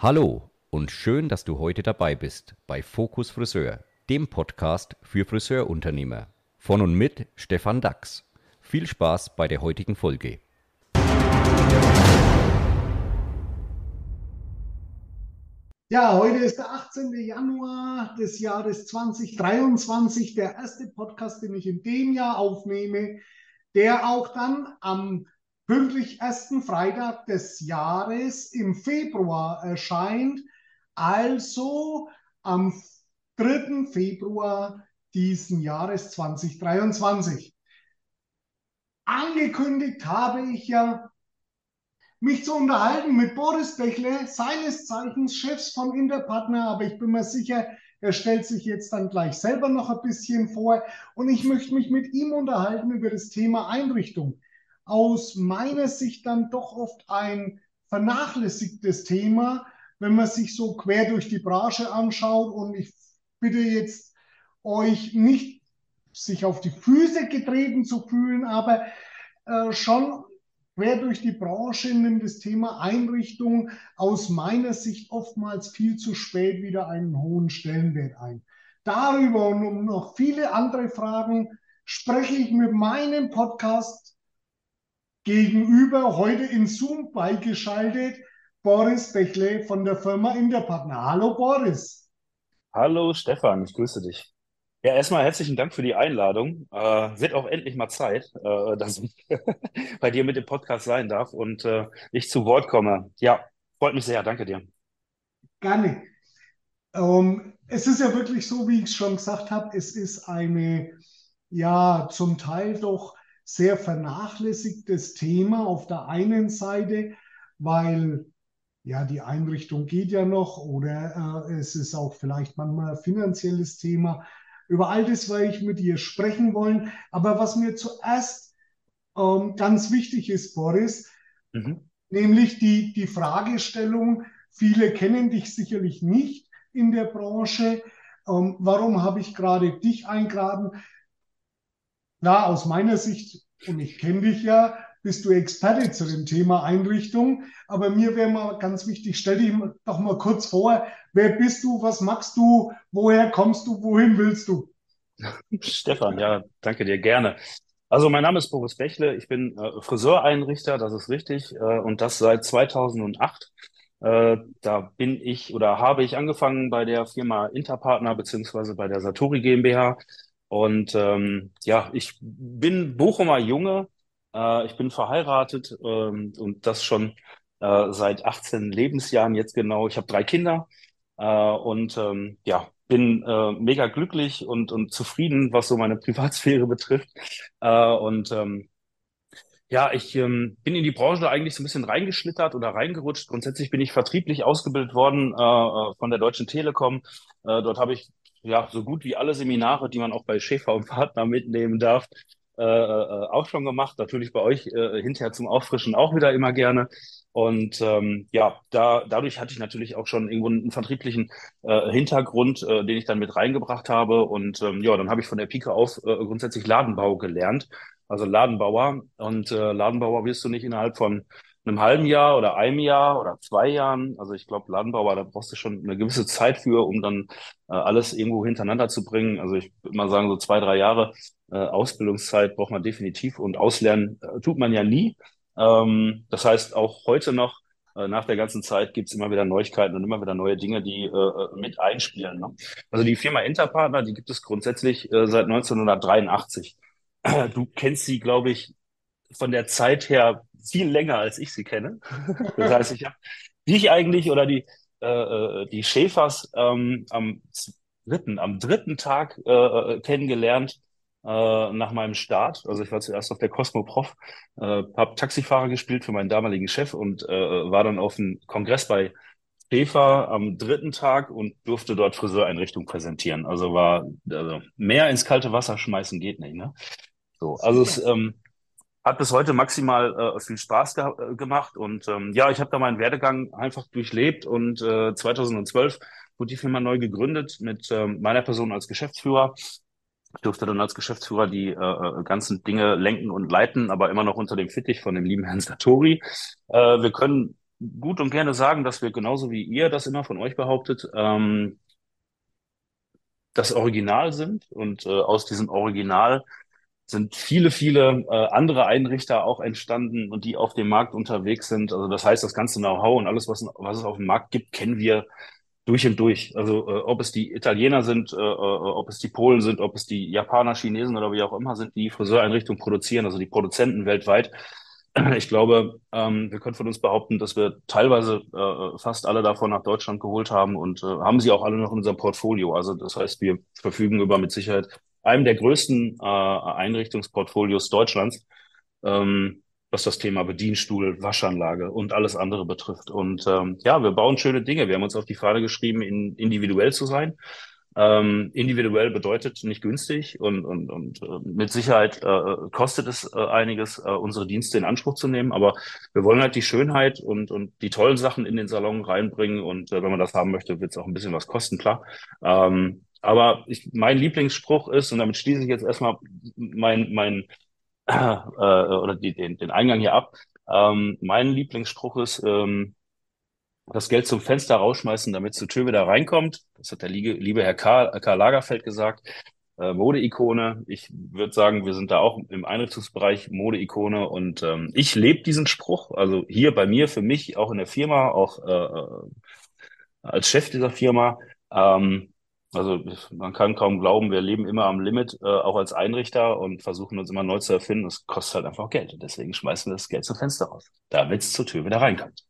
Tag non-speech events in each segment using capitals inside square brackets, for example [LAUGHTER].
Hallo und schön, dass du heute dabei bist bei Fokus Friseur, dem Podcast für Friseurunternehmer. Von und mit Stefan Dax. Viel Spaß bei der heutigen Folge. Ja, heute ist der 18. Januar des Jahres 2023, der erste Podcast, den ich in dem Jahr aufnehme, der auch dann am pünktlich ersten Freitag des Jahres im Februar erscheint, also am 3. Februar diesen Jahres 2023. Angekündigt habe ich ja, mich zu unterhalten mit Boris Bechle, seines Zeichens Chefs von Interpartner, aber ich bin mir sicher, er stellt sich jetzt dann gleich selber noch ein bisschen vor und ich möchte mich mit ihm unterhalten über das Thema Einrichtung aus meiner Sicht dann doch oft ein vernachlässigtes Thema, wenn man sich so quer durch die Branche anschaut. Und ich bitte jetzt euch nicht, sich auf die Füße getreten zu fühlen, aber äh, schon quer durch die Branche nimmt das Thema Einrichtung aus meiner Sicht oftmals viel zu spät wieder einen hohen Stellenwert ein. Darüber und um noch viele andere Fragen spreche ich mit meinem Podcast gegenüber heute in Zoom beigeschaltet Boris Bechle von der Firma Interpartner. Hallo Boris. Hallo Stefan, ich grüße dich. Ja, erstmal herzlichen Dank für die Einladung. Äh, wird auch endlich mal Zeit, äh, dass ich [LAUGHS] bei dir mit dem Podcast sein darf und äh, ich zu Wort komme. Ja, freut mich sehr. Danke dir. Gerne. Ähm, es ist ja wirklich so, wie ich es schon gesagt habe, es ist eine, ja, zum Teil doch sehr vernachlässigtes Thema auf der einen Seite, weil ja die Einrichtung geht ja noch oder äh, es ist auch vielleicht manchmal ein finanzielles Thema. Über all das werde ich mit dir sprechen wollen. Aber was mir zuerst ähm, ganz wichtig ist, Boris, mhm. nämlich die, die Fragestellung, viele kennen dich sicherlich nicht in der Branche. Ähm, warum habe ich gerade dich eingeladen? Na, aus meiner Sicht, und ich kenne dich ja, bist du Experte zu dem Thema Einrichtung. Aber mir wäre mal ganz wichtig, stell dich doch mal kurz vor, wer bist du, was machst du, woher kommst du, wohin willst du? Stefan, ja, danke dir, gerne. Also mein Name ist Boris Bechle, ich bin äh, Friseureinrichter, das ist richtig, äh, und das seit 2008. Äh, da bin ich oder habe ich angefangen bei der Firma Interpartner beziehungsweise bei der Satori GmbH und ähm, ja, ich bin Bochumer Junge, äh, ich bin verheiratet ähm, und das schon äh, seit 18 Lebensjahren jetzt genau. Ich habe drei Kinder äh, und ähm, ja, bin äh, mega glücklich und, und zufrieden, was so meine [LAUGHS] Privatsphäre betrifft. Äh, und ähm, ja, ich ähm, bin in die Branche eigentlich so ein bisschen reingeschlittert oder reingerutscht. Grundsätzlich bin ich vertrieblich ausgebildet worden äh, äh von der Deutschen Telekom. Äh, dort habe ich ja, so gut wie alle Seminare, die man auch bei Schäfer und Partner mitnehmen darf, äh, äh, auch schon gemacht. Natürlich bei euch äh, hinterher zum Auffrischen auch wieder immer gerne. Und ähm, ja, da, dadurch hatte ich natürlich auch schon irgendwo einen vertrieblichen äh, Hintergrund, äh, den ich dann mit reingebracht habe. Und ähm, ja, dann habe ich von der Pike auf äh, grundsätzlich Ladenbau gelernt, also Ladenbauer. Und äh, Ladenbauer wirst du nicht innerhalb von einem halben Jahr oder einem Jahr oder zwei Jahren. Also ich glaube, Ladenbauer, da brauchst du schon eine gewisse Zeit für, um dann äh, alles irgendwo hintereinander zu bringen. Also ich würde mal sagen, so zwei, drei Jahre äh, Ausbildungszeit braucht man definitiv und auslernen äh, tut man ja nie. Ähm, das heißt, auch heute noch, äh, nach der ganzen Zeit, gibt's immer wieder Neuigkeiten und immer wieder neue Dinge, die äh, äh mit einspielen. Ne? Also die Firma Interpartner, die gibt es grundsätzlich äh, seit 1983. [CLEARS THROAT] Du kennst sie, glaube ich, von der Zeit her viel länger, als ich sie kenne. [LAUGHS] Das heißt, ich habe dich eigentlich oder die, äh, äh, die Schäfers ähm, am dritten, am dritten Tag äh, äh, kennengelernt äh, nach meinem Start. Also ich war zuerst auf der Cosmoprof, äh, habe Taxifahrer gespielt für meinen damaligen Chef und äh, war dann auf dem Kongress bei Schäfer am dritten Tag und durfte dort Friseureinrichtung präsentieren. Also war also mehr ins kalte Wasser schmeißen geht nicht. Ne? So, also es, ähm, hat bis heute maximal äh, viel Spaß ge äh, gemacht und ähm, ja, ich habe da meinen Werdegang einfach durchlebt und äh, 2012 wurde die Firma neu gegründet mit ähm, meiner Person als Geschäftsführer. Ich durfte dann als Geschäftsführer die äh, äh, ganzen Dinge lenken und leiten, aber immer noch unter dem Fittich von dem lieben Herrn Satori. Äh, wir können gut und gerne sagen, dass wir genauso wie ihr das immer von euch behauptet, ähm, das Original sind und äh, aus diesem Original sind viele, viele äh, andere Einrichter auch entstanden und die auf dem Markt unterwegs sind. Also das heißt, das ganze Know-how und alles, was, was es auf dem Markt gibt, kennen wir durch und durch. Also äh, ob es die Italiener sind, äh, äh, ob es die Polen sind, ob es die Japaner, Chinesen oder wie auch immer sind, die Friseureinrichtungen produzieren, also die Produzenten weltweit. Ich glaube, ähm, wir können von uns behaupten, dass wir teilweise äh, fast alle davon nach Deutschland geholt haben und äh, haben sie auch alle noch in unserem Portfolio. Also das heißt, wir verfügen über mit Sicherheit einem der größten äh, Einrichtungsportfolios Deutschlands. Ähm, was das Thema Bedienstuhl, Waschanlage und alles andere betrifft. Und ähm, ja, wir bauen schöne Dinge. Wir haben uns auf die Fahne geschrieben, in, individuell zu sein. Ähm, individuell bedeutet nicht günstig und, und, und äh, mit Sicherheit äh, kostet es äh, einiges, äh, unsere Dienste in Anspruch zu nehmen. Aber wir wollen halt die Schönheit und, und die tollen Sachen in den Salon reinbringen. Und äh, wenn man das haben möchte, wird es auch ein bisschen was kosten, klar. Ähm, aber ich, mein Lieblingsspruch ist, und damit schließe ich jetzt erstmal mein, mein [CLEARS THROAT] äh, oder die, den, den Eingang hier ab. Ähm, mein Lieblingsspruch ist, ähm, das Geld zum Fenster rausschmeißen, damit zur Tür wieder reinkommt. Das hat der liebe, liebe Herr Karl, Karl Lagerfeld gesagt. Äh, Modeikone. Ich würde sagen, wir sind da auch im Einrichtungsbereich Modeikone und ähm, ich lebe diesen Spruch. Also hier bei mir, für mich, auch in der Firma, auch äh, äh als Chef dieser Firma. Ähm, also man kann kaum glauben, wir leben immer am Limit, äh, auch als Einrichter und versuchen uns immer neu zu erfinden. Es kostet halt einfach Geld. Und deswegen schmeißen wir das Geld zum Fenster raus, damit es zur Tür wieder reinkommt.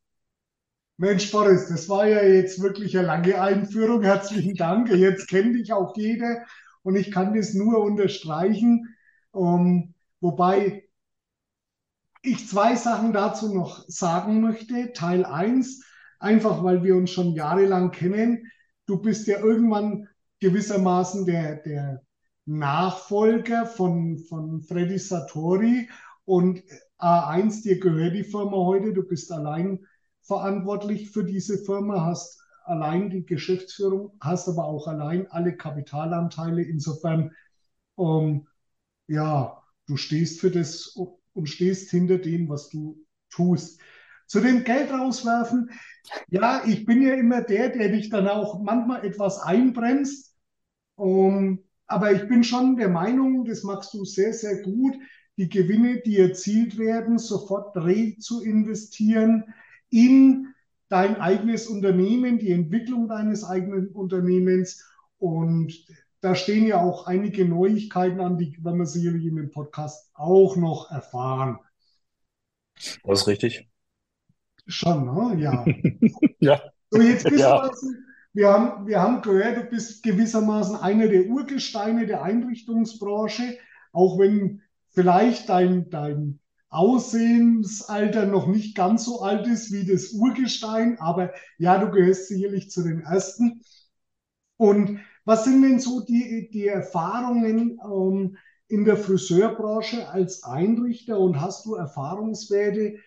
Mensch, Boris, das war ja jetzt wirklich eine lange Einführung. Herzlichen Dank. Jetzt kenne dich auch jeder und ich kann das nur unterstreichen. Um, wobei ich zwei Sachen dazu noch sagen möchte. Teil eins, einfach weil wir uns schon jahrelang kennen du bist ja irgendwann gewissermaßen der, der Nachfolger von, von Freddy Satori und A1, dir gehört die Firma heute, du bist allein verantwortlich für diese Firma, hast allein die Geschäftsführung, hast aber auch allein alle Kapitalanteile. Insofern, ähm, ja, du stehst für das und stehst hinter dem, was du tust. Zu dem Geld rauswerfen, ja, ich bin ja immer der, der dich dann auch manchmal etwas einbremst. Um, aber ich bin schon der Meinung, das machst du sehr, sehr gut, die Gewinne, die erzielt werden, sofort zu investieren in dein eigenes Unternehmen, die Entwicklung deines eigenen Unternehmens. Und da stehen ja auch einige Neuigkeiten an, die werden wir sicherlich in dem Podcast auch noch erfahren. Das ist richtig. Schon, ne? ja. [LAUGHS] ja. So, jetzt bist ja. du also, wir haben, wir haben gehört, du bist gewissermaßen einer der Urgesteine der Einrichtungsbranche, auch wenn vielleicht dein, dein Aussehensalter noch nicht ganz so alt ist wie das Urgestein, aber ja, du gehörst sicherlich zu den Ersten. Und was sind denn so die, die Erfahrungen ähm, in der Friseurbranche als Einrichter und hast du Erfahrungswerte,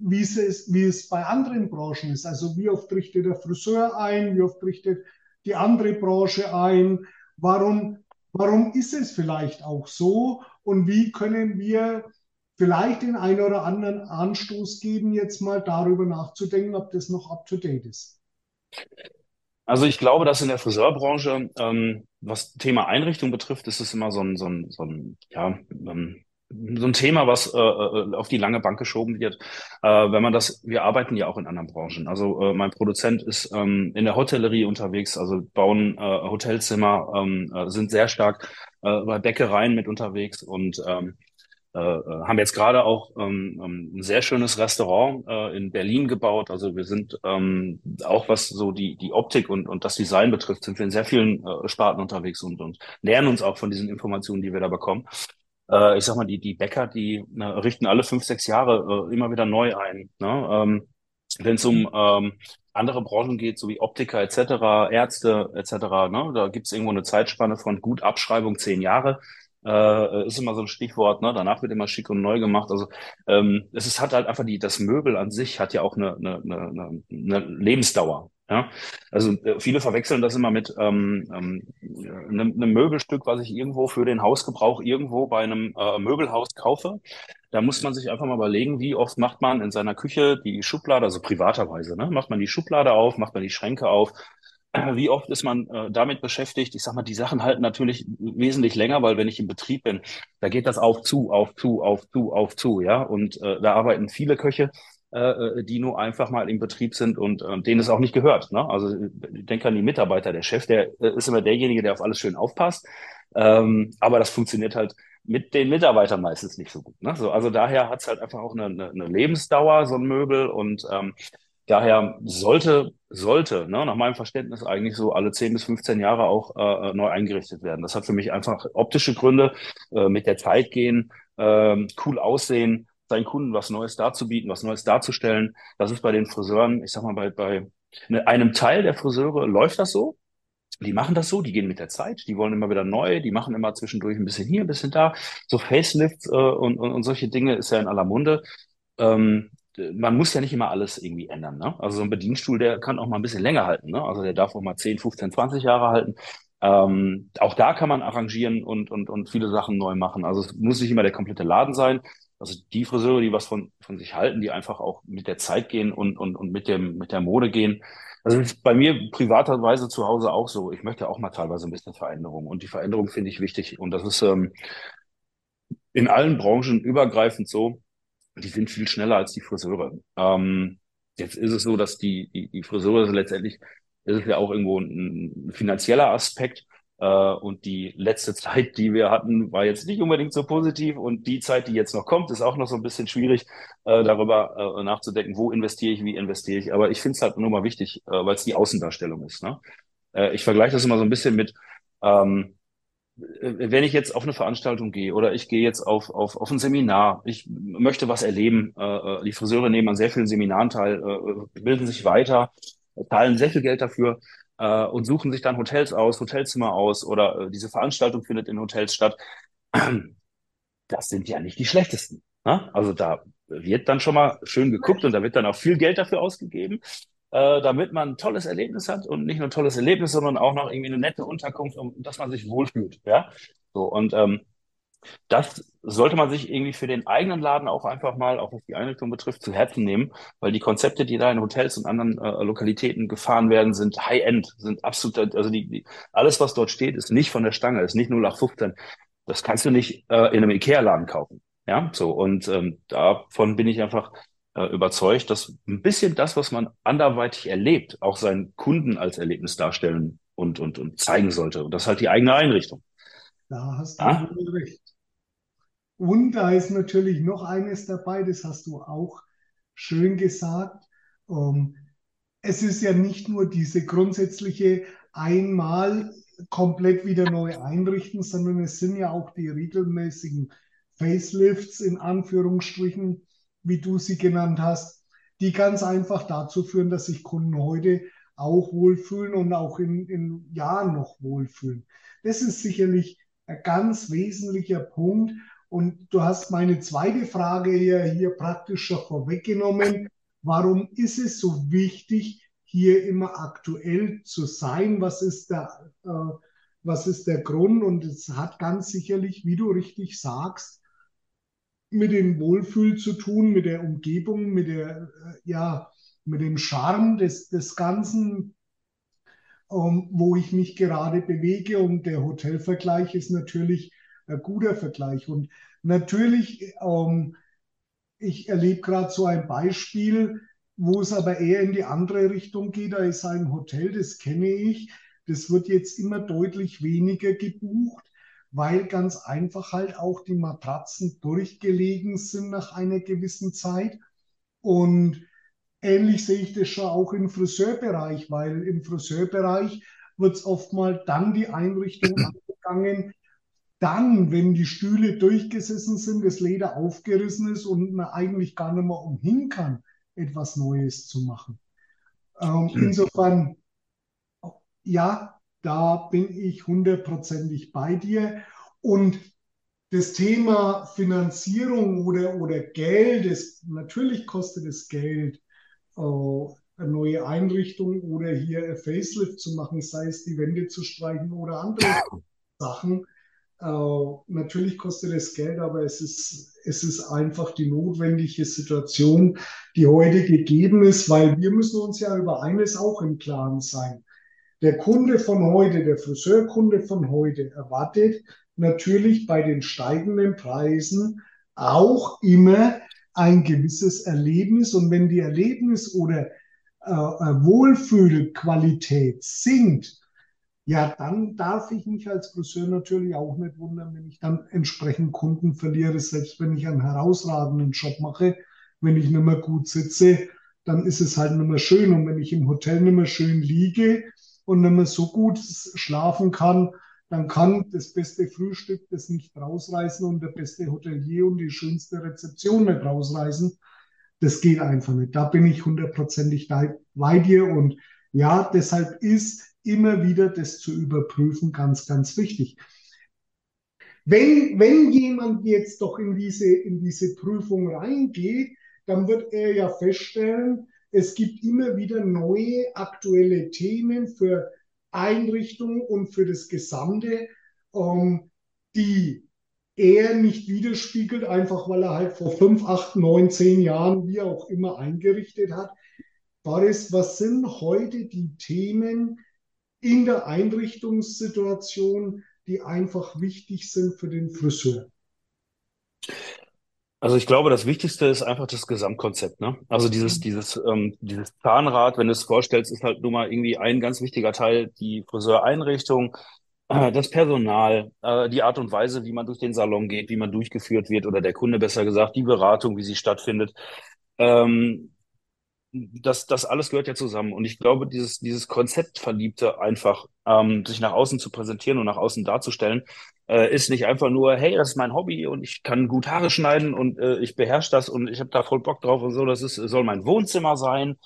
wie es, wie es bei anderen Branchen ist. Also wie oft richtet der Friseur ein, wie oft richtet die andere Branche ein, warum, warum ist es vielleicht auch so und wie können wir vielleicht den einen oder anderen Anstoß geben, jetzt mal darüber nachzudenken, ob das noch up-to-date ist. Also ich glaube, dass in der Friseurbranche, ähm, was Thema Einrichtung betrifft, ist es immer so ein, so ein, so ein ja, ähm, so ein Thema, was äh, äh, auf die lange Bank geschoben wird. Äh, wenn man das, wir arbeiten ja auch in anderen Branchen. Also äh, mein Produzent ist ähm, in der Hotellerie unterwegs, also bauen äh, Hotelzimmer, ähm, äh, sind sehr stark äh, bei Bäckereien mit unterwegs und ähm, äh, äh haben jetzt gerade auch ähm, ähm, ein sehr schönes Restaurant äh, in Berlin gebaut. Also wir sind ähm, auch was so die die Optik und und das Design betrifft, sind wir in sehr vielen äh, Sparten unterwegs und und lernen uns auch von diesen Informationen, die wir da bekommen äh, ich sag mal, die, die Bäcker, die ne, richten alle fünf, sechs Jahre äh, immer wieder neu ein. Ne? Ähm, Wenn es um ähm, andere Branchen geht, so wie Optiker etc., Ärzte etc., ne? da gibt es irgendwo eine Zeitspanne von gut Abschreibung zehn Jahre. Äh, ist immer so ein Stichwort, ne? danach wird immer schick und neu gemacht. Also ähm, es ist, hat halt einfach die, das Möbel an sich hat ja auch eine, eine, eine, eine Lebensdauer. Ja, also äh, viele verwechseln das immer mit ähm, ähm, einem, einem Möbelstück, was ich irgendwo für den Hausgebrauch irgendwo bei einem äh, Möbelhaus kaufe. Da muss man sich einfach mal überlegen, wie oft macht man in seiner Küche die Schublade, also privaterweise, ne? Macht man die Schublade auf, macht man die Schränke auf, [CLEARS THROAT] wie oft ist man äh, damit beschäftigt? Ich sag mal, die Sachen halten natürlich wesentlich länger, weil wenn ich im Betrieb bin, da geht das auf zu, auf zu, auf zu, auf zu, ja. Und äh, da arbeiten viele Köche, äh, äh die nur einfach mal im Betrieb sind und äh, denen es auch nicht gehört. Ne? Also ich denke an die Mitarbeiter, der Chef, der äh, ist immer derjenige, der auf alles schön aufpasst. Ähm, aber das funktioniert halt mit den Mitarbeitern meistens nicht so gut. Ne? So, also daher hat es halt einfach auch eine, eine, Lebensdauer, so ein Möbel. Und ähm, Daher sollte, sollte, ne, nach meinem Verständnis eigentlich so alle 10 bis 15 Jahre auch äh, neu eingerichtet werden. Das hat für mich einfach optische Gründe, äh, mit der Zeit gehen, äh, cool aussehen, seinen Kunden was Neues darzubieten, was Neues darzustellen. Das ist bei den Friseuren, ich sag mal, bei, bei einem Teil der Friseure läuft das so. Die machen das so, die gehen mit der Zeit, die wollen immer wieder neu, die machen immer zwischendurch ein bisschen hier, ein bisschen da. So Facelifts äh, und, und, und solche Dinge ist ja in aller Munde. Ähm, man muss ja nicht immer alles irgendwie ändern. Ne? Also so ein Bedienstuhl, der kann auch mal ein bisschen länger halten. Ne? Also der darf auch mal 10, 15, 20 Jahre halten. Ähm, auch da kann man arrangieren und, und, und viele Sachen neu machen. Also es muss nicht immer der komplette Laden sein. Also die Friseure, die was von, von sich halten, die einfach auch mit der Zeit gehen und, und, und mit, dem, mit der Mode gehen. Also ist bei mir privaterweise zu Hause auch so. Ich möchte auch mal teilweise ein bisschen Veränderung. Und die Veränderung finde ich wichtig. Und das ist ähm, in allen Branchen übergreifend so die sind viel schneller als die Friseure. Ähm, jetzt ist es so, dass die, die, die Friseure letztendlich, ist es ja auch irgendwo ein, ein finanzieller Aspekt. Äh, und die letzte [LAUGHS] Zeit, die wir hatten, war jetzt nicht unbedingt so positiv. Und die Zeit, die jetzt noch kommt, ist auch noch so ein bisschen schwierig, äh, darüber äh, nachzudenken, wo investiere ich, wie investiere ich. Aber ich finde es halt nur mal wichtig, weil es die Außendarstellung ist. Ne? Ich vergleiche das immer so ein bisschen mit, ähm, äh, wenn ich jetzt auf eine Veranstaltung gehe oder ich gehe jetzt auf, auf, auf ein Seminar, ich möchte was erleben, die Friseure nehmen an sehr vielen Seminaren teil, bilden sich weiter, zahlen sehr viel Geld dafür äh, und suchen sich dann Hotels aus, Hotelzimmer aus oder äh, diese Veranstaltung findet in Hotels statt. [CLEARS THROAT] Das sind ja nicht die schlechtesten. Ne? Also da wird dann schon mal schön geguckt und da wird dann auch viel Geld dafür ausgegeben äh, damit man ein tolles Erlebnis hat und nicht nur ein tolles Erlebnis, sondern auch noch irgendwie eine nette Unterkunft, um dass man sich wohlfühlt. Ja, so und ähm, das sollte man sich irgendwie für den eigenen Laden auch einfach mal, auch was die Einrichtung betrifft, zu Herzen nehmen, weil die Konzepte, die da in Hotels und anderen äh, Lokalitäten gefahren werden, sind High-End, sind absolut, also die, die, alles, was dort steht, ist nicht von der Stange, ist nicht 0815. Das kannst du nicht äh, in einem Ikea-Laden kaufen. Ja, so und ähm, davon bin ich einfach äh, überzeugt, dass ein bisschen das, was man anderweitig erlebt, auch seinen Kunden als Erlebnis darstellen und, und, und zeigen sollte. Und das ist halt die eigene Einrichtung. Da hast du ja? recht. Und da ist natürlich noch eines dabei, das hast du auch schön gesagt. Ähm, es ist ja nicht nur diese grundsätzliche einmal komplett wieder neu einrichten, sondern es sind ja auch die regelmäßigen Facelifts in Anführungsstrichen, wie du sie genannt hast, die ganz einfach dazu führen, dass sich Kunden heute auch wohlfühlen und auch in, in Jahren noch wohlfühlen. Das ist sicherlich ein ganz wesentlicher Punkt. Und du hast meine zweite Frage hier, hier praktisch schon vorweggenommen. Warum ist es so wichtig, hier immer aktuell zu sein? Was ist der, äh, was ist der Grund? Und es hat ganz sicherlich, wie du richtig sagst, mit dem Wohlfühl zu tun, mit der Umgebung, mit der, äh, ja, mit dem Charme des, des Ganzen, ähm, wo ich mich gerade bewege. Und der Hotelvergleich ist natürlich ein guter Vergleich. Und natürlich, ähm, ich erlebe gerade so ein Beispiel, wo es aber eher in die andere Richtung geht. Da ist ein Hotel, das kenne ich. Das wird jetzt immer deutlich weniger gebucht weil ganz einfach halt auch die Matratzen durchgelegen sind nach einer gewissen Zeit. Und ähnlich sehe ich das schon auch im Friseurbereich, weil im Friseurbereich wird es oft mal dann die Einrichtung [CLEARS THROAT] angegangen, dann, wenn die Stühle durchgesessen sind, das Leder aufgerissen ist und man eigentlich gar nicht mehr umhin kann, etwas Neues zu machen. Ähm, hm. insofern, ja, da bin ich hundertprozentig bei dir. Und das Thema Finanzierung oder, oder Geld, das, natürlich kostet es Geld, äh, eine neue Einrichtung oder hier ein Facelift zu machen, sei es die Wände zu streichen oder andere [LAUGHS] Sachen. Äh, natürlich kostet es Geld, aber es ist, es ist einfach die notwendige Situation, die heute gegeben ist, weil wir müssen uns ja über eines auch im Klaren sein. Der Kunde von heute, der Friseurkunde von heute erwartet natürlich bei den steigenden Preisen auch immer ein gewisses Erlebnis. Und wenn die Erlebnis oder äh, äh Wohlfühlqualität sinkt, ja, dann darf ich mich als Friseur natürlich auch nicht wundern, wenn ich dann entsprechend Kunden verliere, selbst wenn ich einen herausragenden Job mache, wenn ich nicht mehr gut sitze, dann ist es halt nicht mehr schön. Und wenn ich im Hotel nicht mehr schön liege und nicht mehr so gut schlafen kann, dann kann das beste Frühstück das nicht rausreißen und der beste Hotelier und die schönste Rezeption nicht rausreißen. Das geht einfach nicht. Da bin ich hundertprozentig bei dir und ja, deshalb ist immer wieder das zu überprüfen ganz, ganz wichtig. Wenn, wenn jemand jetzt doch in diese, in diese Prüfung reingeht, dann wird er ja feststellen, es gibt immer wieder neue aktuelle Themen für Einrichtungen und für das Gesamte, ähm, die er nicht widerspiegelt, einfach weil er halt vor fünf, acht, neun, zehn Jahren, wie auch immer, eingerichtet hat. Boris, was sind heute die Themen in der Einrichtungssituation, die einfach wichtig sind für den Friseur? Also ich glaube, das Wichtigste ist einfach das Gesamtkonzept. Ne? Also dieses, mhm. dieses, ähm, dieses Zahnrad, wenn du es vorstellst, ist halt nun mal irgendwie ein ganz wichtiger Teil die Friseureinrichtung, äh, das Personal, äh, die Art und Weise, wie man durch den Salon geht, wie man durchgeführt wird oder der Kunde besser gesagt, die Beratung, wie sie stattfindet. Ähm, das, das alles gehört ja zusammen. Und ich glaube, dieses, dieses Konzeptverliebte einfach, ähm, sich nach außen zu präsentieren und nach außen darzustellen, äh, ist nicht einfach nur, hey, das ist mein Hobby und ich kann gut Haare schneiden und äh, ich beherrsche das und ich habe da voll Bock drauf und so. Das ist, soll mein Wohnzimmer sein.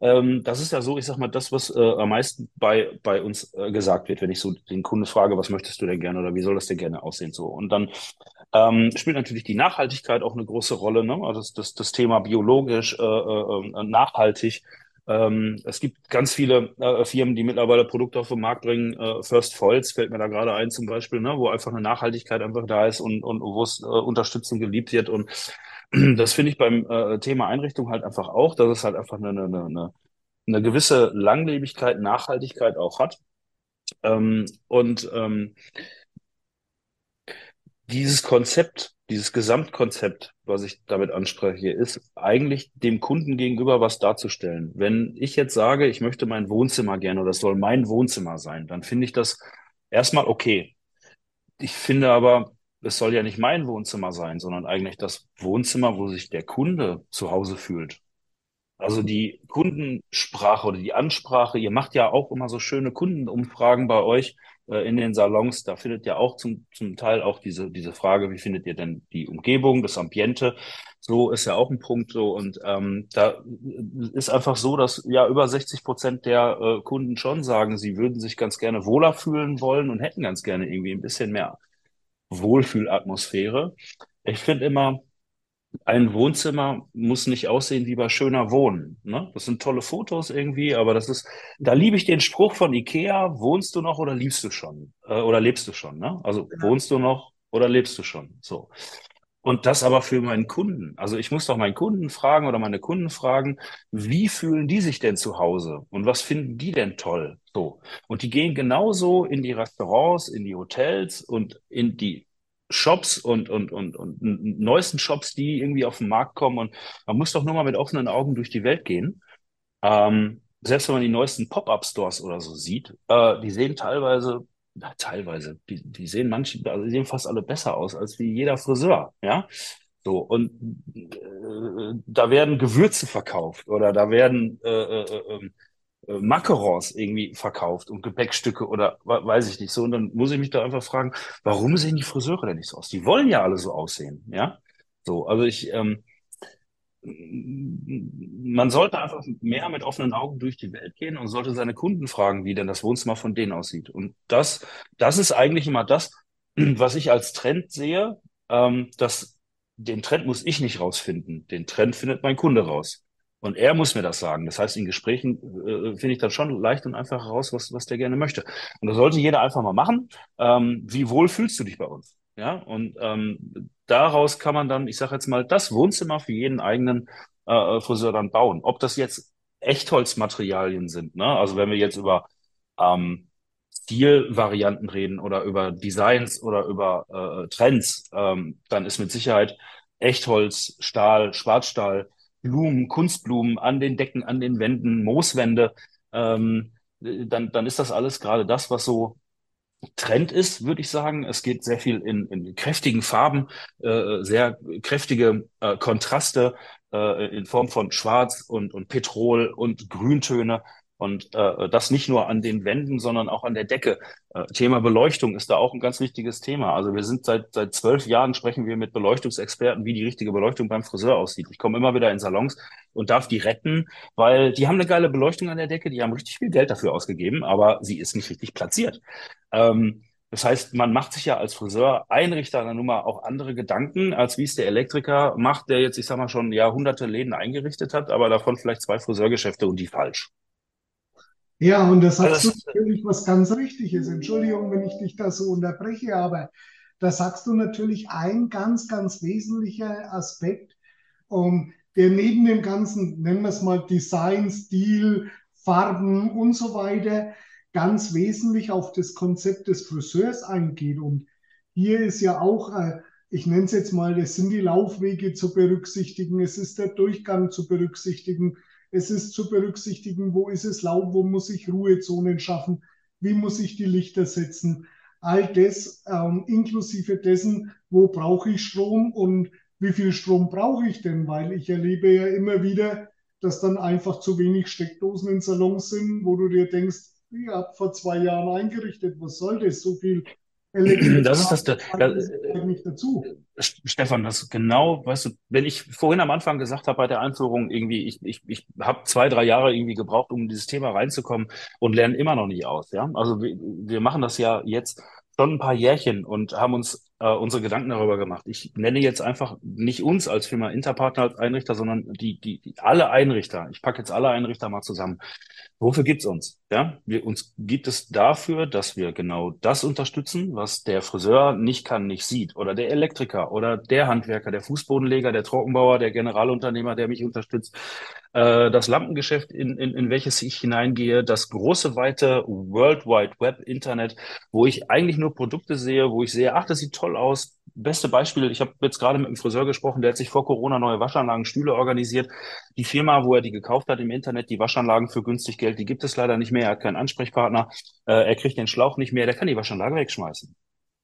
Ähm, das ist ja so, ich sag mal, das, was äh, am meisten bei, bei uns äh, gesagt wird, wenn ich so den Kunde frage, was möchtest du denn gerne oder wie soll das denn gerne aussehen so. Und dann ähm, spielt natürlich die Nachhaltigkeit auch eine große Rolle, ne? Also das, das, das Thema biologisch, äh, äh, nachhaltig. Ähm, es gibt ganz viele äh, Firmen, die mittlerweile Produkte auf den Markt bringen. Äh, First Foils fällt mir da gerade ein zum Beispiel, ne? wo einfach eine Nachhaltigkeit einfach da ist und, und wo es äh, Unterstützung geliebt wird. Und [CLEARS THROAT] das finde ich beim äh, Thema Einrichtung halt einfach auch, dass es halt einfach eine, eine, eine, eine gewisse Langlebigkeit, Nachhaltigkeit auch hat. Ähm, und ähm, dieses Konzept, dieses Gesamtkonzept, was ich damit anspreche, ist eigentlich dem Kunden gegenüber was darzustellen. Wenn ich jetzt sage, ich möchte mein Wohnzimmer gerne oder es soll mein Wohnzimmer sein, dann finde ich das erstmal okay. Ich finde aber, es soll ja nicht mein Wohnzimmer sein, sondern eigentlich das Wohnzimmer, wo sich der Kunde zu Hause fühlt. Also die Kundensprache oder die Ansprache, ihr macht ja auch immer so schöne Kundenumfragen bei euch äh, in den Salons. Da findet ja auch zum, zum Teil auch diese, diese Frage, wie findet ihr denn die Umgebung, das Ambiente? So ist ja auch ein Punkt so. Und ähm, da ist einfach so, dass ja über 60 Prozent der äh, Kunden schon sagen, sie würden sich ganz gerne wohler fühlen wollen und hätten ganz gerne irgendwie ein bisschen mehr Wohlfühlatmosphäre. Ich finde immer, ein Wohnzimmer muss nicht aussehen wie bei schöner Wohnen. Ne? Das sind tolle Fotos irgendwie, aber das ist, da liebe ich den Spruch von Ikea, wohnst du noch oder liebst du schon? Äh, oder lebst du schon? Ne? Also genau. wohnst du noch oder lebst du schon? So. Und das aber für meinen Kunden. Also ich muss doch meinen Kunden fragen oder meine Kunden fragen, wie fühlen die sich denn zu Hause und was finden die denn toll? So. Und die gehen genauso in die Restaurants, in die Hotels und in die Shops und, und, und, und neuesten Shops, die irgendwie auf den Markt kommen. Und man muss doch nur mal mit offenen Augen durch die Welt gehen. Ähm, selbst wenn man die neuesten Pop-up-Stores oder so sieht, äh, die sehen teilweise, na, teilweise, die, die sehen manche, also die sehen fast alle besser aus als wie jeder Friseur, ja. So, und äh, da werden Gewürze verkauft oder da werden äh, äh, äh ähm, äh, Macarons irgendwie verkauft und Gepäckstücke oder weiß ich nicht so. Und dann muss ich mich da einfach fragen, warum sehen die Friseure denn nicht so aus? Die wollen ja alle so aussehen, ja. So, also ich, ähm, man sollte einfach mehr mit offenen Augen durch die Welt gehen und sollte seine Kunden fragen, wie denn das Wohnzimmer von denen aussieht. Und das, das ist eigentlich immer das, was ich als Trend sehe. Ähm, dass den Trend muss ich nicht rausfinden. Den Trend findet mein Kunde raus. Und er muss mir das sagen. Das heißt, in Gesprächen äh, finde ich dann schon leicht und einfach heraus, was, was der gerne möchte. Und das sollte jeder einfach mal machen. Ähm, wie wohl fühlst du dich bei uns? Ja, und ähm, daraus kann man dann, ich sage jetzt mal, das Wohnzimmer für jeden eigenen äh, Friseur dann bauen. Ob das jetzt Echtholzmaterialien sind, ne? Also wenn wir jetzt über ähm, Stilvarianten reden oder über Designs oder über äh, Trends, ähm, dann ist mit Sicherheit Echtholz, Stahl, Schwarzstahl, Blumen, Kunstblumen an den Decken, an den Wänden, Mooswände, ähm, dann, dann ist das alles gerade das, was so Trend ist, würde ich sagen. Es geht sehr viel in, in kräftigen Farben, äh, sehr kräftige äh, Kontraste äh, in Form von Schwarz und, und Petrol und Grüntöne. Und äh, das nicht nur an den Wänden, sondern auch an der Decke. Äh, Thema Beleuchtung ist da auch ein ganz wichtiges Thema. Also wir sind seit seit zwölf Jahren sprechen wir mit Beleuchtungsexperten, wie die richtige Beleuchtung beim Friseur aussieht. Ich komme immer wieder in Salons und darf die retten, weil die haben eine geile Beleuchtung an der Decke, die haben richtig viel Geld dafür ausgegeben, aber sie ist nicht richtig platziert. Ähm, das heißt, man macht sich ja als Friseur, Einrichter der Nummer auch andere Gedanken, als wie es der Elektriker macht, der jetzt, ich sag mal, schon Jahrhunderte Läden eingerichtet hat, aber davon vielleicht zwei Friseurgeschäfte und die falsch. Ja, und das sagst du natürlich was ganz Richtiges. Entschuldigung, wenn ich dich da so unterbreche, aber da sagst du natürlich ein ganz, ganz wesentlicher Aspekt, um, der neben dem ganzen, nennen wir es mal Design, Stil, Farben und so weiter, ganz wesentlich auf das Konzept des Friseurs eingeht. Und hier ist ja auch, äh, ich nenne es jetzt mal, es sind die Laufwege zu berücksichtigen, es ist der Durchgang zu berücksichtigen, es ist zu berücksichtigen, wo ist es laut, wo muss ich Ruhezonen schaffen, wie muss ich die Lichter setzen. All das ähm, inklusive dessen, wo brauche ich Strom und wie viel Strom brauche ich denn? Weil ich erlebe ja immer wieder, dass dann einfach zu wenig Steckdosen in Salons sind, wo du dir denkst, ihr habt vor zwei Jahren eingerichtet, was soll das? So viel das ist das, das, das dazu. Stefan, das genau, weißt du, wenn ich vorhin am Anfang gesagt habe bei der Einführung, irgendwie, ich, ich, ich habe zwei, drei Jahre irgendwie gebraucht, um in dieses Thema reinzukommen und lernen immer noch nicht aus. Ja, also wir, wir machen das ja jetzt schon ein paar Jährchen und haben uns äh, unsere Gedanken darüber gemacht. Ich nenne jetzt einfach nicht uns als Firma Interpartner als Einrichter, sondern die, die, die alle Einrichter. Ich packe jetzt alle Einrichter mal zusammen. Wofür gibt's uns? Ja, wir, uns gibt es dafür, dass wir genau das unterstützen, was der Friseur nicht kann, nicht sieht, oder der Elektriker oder der Handwerker, der Fußbodenleger, der Trockenbauer, der Generalunternehmer, der mich unterstützt, äh, das Lampengeschäft, in, in, in welches ich hineingehe, das große, weite World Wide Web Internet, wo ich eigentlich nur Produkte sehe, wo ich sehe, ach, das sieht toll aus, beste Beispiel, ich habe jetzt gerade mit einem Friseur gesprochen, der hat sich vor Corona neue Waschanlagen, Stühle organisiert. Die Firma, wo er die gekauft hat im Internet, die Waschanlagen für günstig Geld, die gibt es leider nicht mehr. Er hat keinen Ansprechpartner, äh, er kriegt den Schlauch nicht mehr, der kann die Waschanlage wegschmeißen.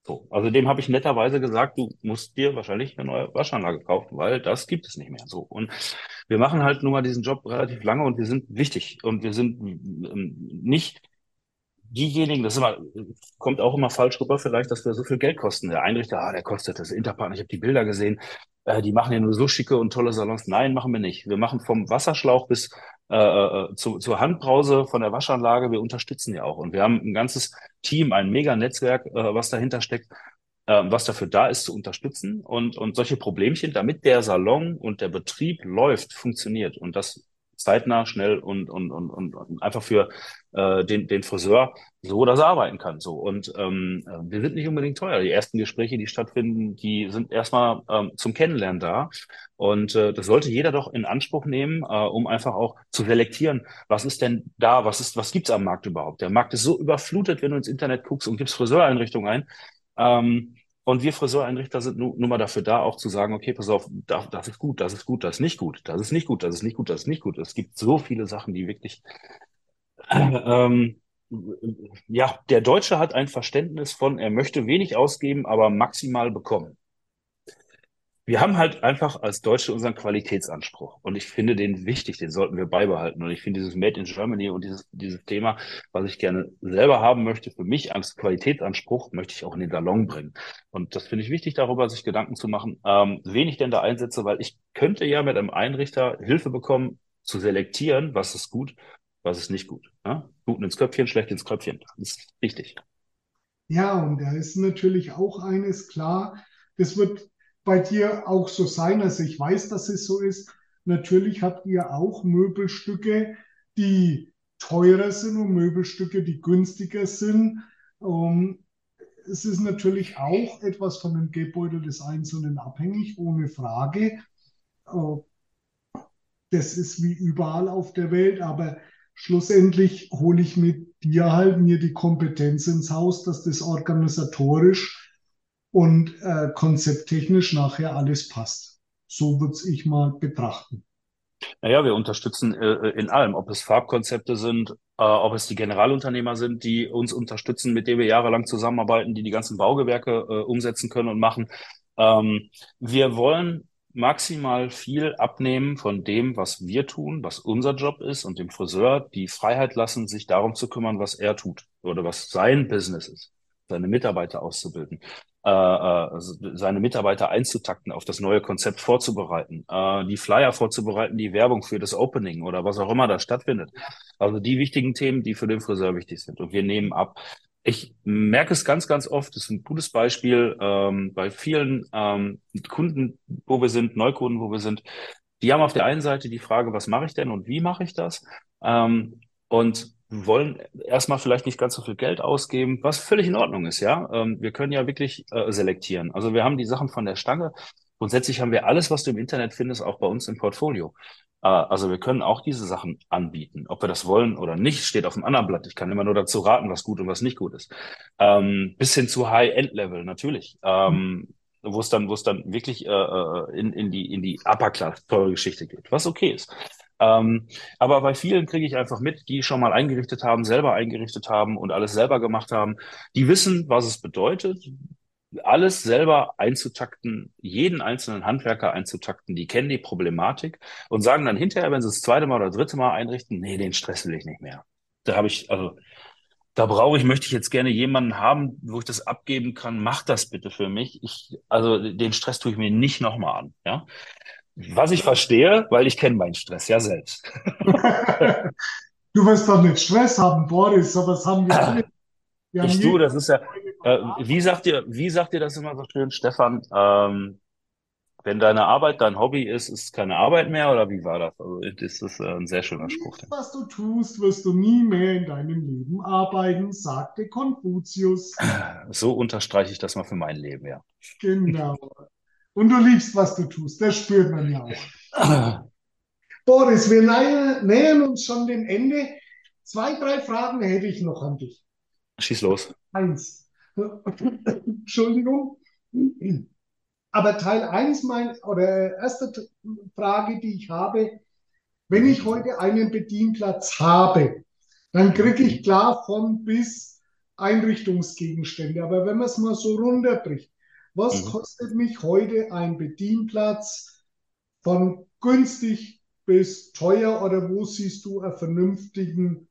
So, also dem habe ich netterweise gesagt, du musst dir wahrscheinlich eine neue Waschanlage kaufen, weil das gibt es nicht mehr. So und wir machen halt nun mal diesen Job relativ lange und wir sind wichtig und wir sind nicht diejenigen, das immer, kommt auch immer falsch rüber, vielleicht, dass wir so viel Geld kosten. Der Einrichter, ah, der kostet das Interpartner, ich habe die Bilder gesehen, äh, die machen ja nur so schicke und tolle Salons. Nein, machen wir nicht. Wir machen vom Wasserschlauch bis äh, äh, zu, zur Handbrause von der Waschanlage, wir unterstützen ja auch. Und wir haben ein ganzes Team, ein Mega-Netzwerk, äh, was dahinter steckt, äh, was dafür da ist, zu unterstützen und, und solche Problemchen, damit der Salon und der Betrieb läuft, funktioniert. Und das zeitnah, schnell und, und, und, und einfach für äh, den, den Friseur so, dass er arbeiten kann. So. Und ähm, äh, wir sind nicht unbedingt teuer. Die ersten Gespräche, die stattfinden, die sind erstmal ähm, zum Kennenlernen da. Und äh, das sollte jeder doch in Anspruch nehmen, äh, um einfach auch zu selektieren, was ist denn da, was ist, was gibt's am Markt überhaupt? Der Markt ist so überflutet, wenn du ins Internet guckst und gibst Friseureinrichtungen ein. Ähm, und wir Friseureinrichter sind nun, nun mal dafür da, auch zu sagen, okay, pass auf, das, das ist gut, das ist gut, das ist nicht gut, das ist nicht gut, das ist nicht gut, das ist nicht gut. Es gibt so viele Sachen, die wirklich, äh, ähm, ja, der Deutsche hat ein Verständnis von, er möchte wenig ausgeben, aber maximal bekommen wir haben halt einfach als Deutsche unseren Qualitätsanspruch. Und ich finde den wichtig, den sollten wir beibehalten. Und ich finde dieses Made in Germany und dieses, dieses Thema, was ich gerne selber haben möchte, für mich als Qualitätsanspruch, möchte ich auch in den Salon bringen. Und das finde ich wichtig, darüber sich Gedanken zu machen, ähm, wen ich denn da einsetze, weil ich könnte ja mit einem Einrichter Hilfe bekommen, zu selektieren, was ist gut, was ist nicht gut. Ja? Gut ins Köpfchen, schlecht ins Köpfchen. Das ist wichtig. Ja, und da ist natürlich auch eines klar, das wird bei dir auch so sein. Also ich weiß, dass es so ist. natürlich habt ihr auch Möbelstücke, die teurer sind und Möbelstücke, die günstiger sind. Ähm, es ist natürlich auch etwas von dem Geldbeutel des Einzelnen abhängig, ohne Frage. Äh, das ist wie überall auf der Welt, aber schlussendlich hole ich mit dir halt mir die Kompetenz ins Haus, dass das organisatorisch und äh, konzepttechnisch nachher alles passt. So würde ich mal betrachten. Naja, wir unterstützen äh, in allem, ob es Farbkonzepte sind, äh, ob es die Generalunternehmer sind, die uns unterstützen, mit denen wir jahrelang zusammenarbeiten, die die ganzen Baugewerke äh, umsetzen können und machen. Ähm, wir wollen maximal viel abnehmen von dem, was wir tun, was unser Job ist und dem Friseur die Freiheit lassen, sich darum zu kümmern, was er tut oder was sein Business ist, seine Mitarbeiter auszubilden, äh, äh, seine Mitarbeiter einzutakten, auf das neue Konzept vorzubereiten, äh, die Flyer vorzubereiten, die Werbung für das Opening oder was auch immer da stattfindet. Also die wichtigen Themen, die für den Friseur wichtig sind. Und wir nehmen ab. Ich merke es ganz, ganz oft, das ist ein gutes Beispiel ähm, bei vielen ähm, Kunden, wo wir sind, Neukunden, wo wir sind, die haben auf der einen Seite die Frage, was mache ich denn und wie mache ich das? Ähm, und wollen erstmal vielleicht nicht ganz so viel Geld ausgeben, was völlig in Ordnung ist, ja. Ähm, wir können ja wirklich äh, selektieren. Also wir haben die Sachen von der Stange. Grundsätzlich haben wir alles, was du im Internet findest, auch bei uns im Portfolio. Äh, also wir können auch diese Sachen anbieten. Ob wir das wollen oder nicht, steht auf dem anderen Blatt. Ich kann immer nur dazu raten, was gut und was nicht gut ist. Ähm, bis hin zu High-End-Level, natürlich. Ähm, wo es dann, wo es dann wirklich äh, äh, in, in die, in die Upper-Class teure Geschichte geht, was okay ist. Ähm, aber bei vielen kriege ich einfach mit, die schon mal eingerichtet haben, selber eingerichtet haben und alles selber gemacht haben. Die wissen, was es bedeutet, alles selber einzutakten, jeden einzelnen Handwerker einzutakten, die kennen die Problematik und sagen dann hinterher, wenn sie das zweite Mal oder dritte Mal einrichten, nee, den Stress will ich nicht mehr. Da habe ich, also, da brauche ich, möchte ich jetzt gerne jemanden haben, wo ich das abgeben kann, mach das bitte für mich. Ich, also den Stress tue ich mir nicht nochmal an. Ja? Was ich verstehe, weil ich kenne meinen Stress ja selbst. [LAUGHS] du wirst doch nicht Stress haben, Boris, aber das haben wir alle. Wir ich tue, das ist ja, äh, wie sagt ihr, wie sagt ihr das immer so schön, Stefan? Ähm, wenn deine Arbeit dein Hobby ist, ist es keine Arbeit mehr oder wie war das? Also das ist äh, ein sehr schöner Spruch. Was du tust, wirst du nie mehr in deinem Leben arbeiten, sagte Konfuzius. So unterstreiche ich das mal für mein Leben, ja. Genau. Und du liebst, was du tust. Das spürt man ja auch. [CLEARS THROAT] Boris, wir nähern uns schon dem Ende. Zwei, drei Fragen hätte ich noch an dich. Schieß los. Eins. [LAUGHS] Entschuldigung. Aber Teil 1 mein, oder erste Frage, die ich habe, wenn ich heute einen Bedienplatz habe, dann kriege ich klar von bis Einrichtungsgegenstände. Aber wenn man es mal so runterbricht, was mhm. kostet mich heute ein Bedienplatz von günstig bis teuer oder wo siehst du eine, vernünftigen,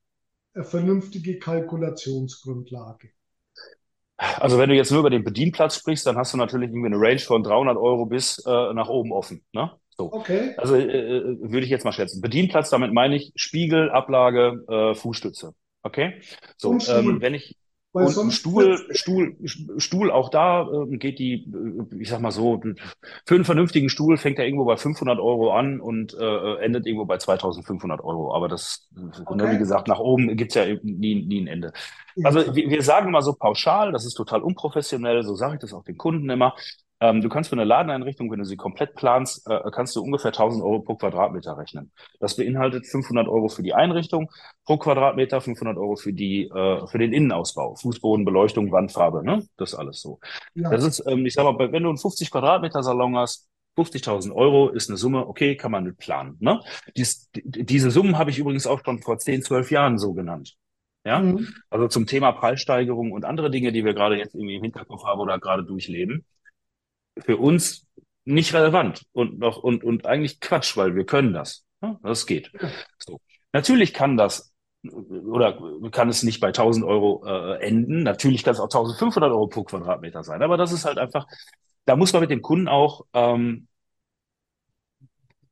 eine vernünftige Kalkulationsgrundlage? Also wenn du jetzt nur über den Bedienplatz sprichst, dann hast du natürlich irgendwie eine Range von 300 Euro bis äh, nach oben offen. Ne? So. Okay. Also äh, äh, würde ich jetzt mal schätzen. Bedienplatz, damit meine ich Spiegel, Ablage, äh, Fußstütze. Okay. So, ähm, wenn ich weil und Stuhl, Stuhl, Stuhl, auch da äh, geht die, äh, ich sag mal so, für einen vernünftigen Stuhl fängt er irgendwo bei 500 Euro an und äh, endet irgendwo bei 2500 Euro. Aber das, okay. ne, wie gesagt, nach oben gibt's ja nie, nie ein Ende. Also wir, wir sagen immer so pauschal, das ist total unprofessionell, so sage ich das auch den Kunden immer. Ähm, du kannst für eine Ladeneinrichtung, wenn du sie komplett planst, äh, kannst du ungefähr 1000 Euro pro Quadratmeter rechnen. Das beinhaltet 500 Euro für die Einrichtung pro Quadratmeter, 500 Euro für die äh, für den Innenausbau, Fußboden, Beleuchtung, Wandfarbe, ne? Das alles so. Ja. Das ist, ähm, ich sag mal, wenn du einen 50 Quadratmeter Salon hast, 50.000 Euro ist eine Summe, okay, kann man nicht planen. Ne? Dies, diese Summen habe ich übrigens auch schon vor 10, 12 Jahren so genannt. Ja, mhm. also zum Thema Preissteigerung und andere Dinge, die wir gerade jetzt irgendwie im Hinterkopf haben oder gerade durchleben für uns nicht relevant und noch und, und eigentlich Quatsch, weil wir können das. Ja, das geht. So. Natürlich kann das oder kann es nicht bei 1000 Euro äh, enden. Natürlich kann es auch 1500 Euro pro Quadratmeter sein. Aber das ist halt einfach, da muss man mit dem Kunden auch ähm,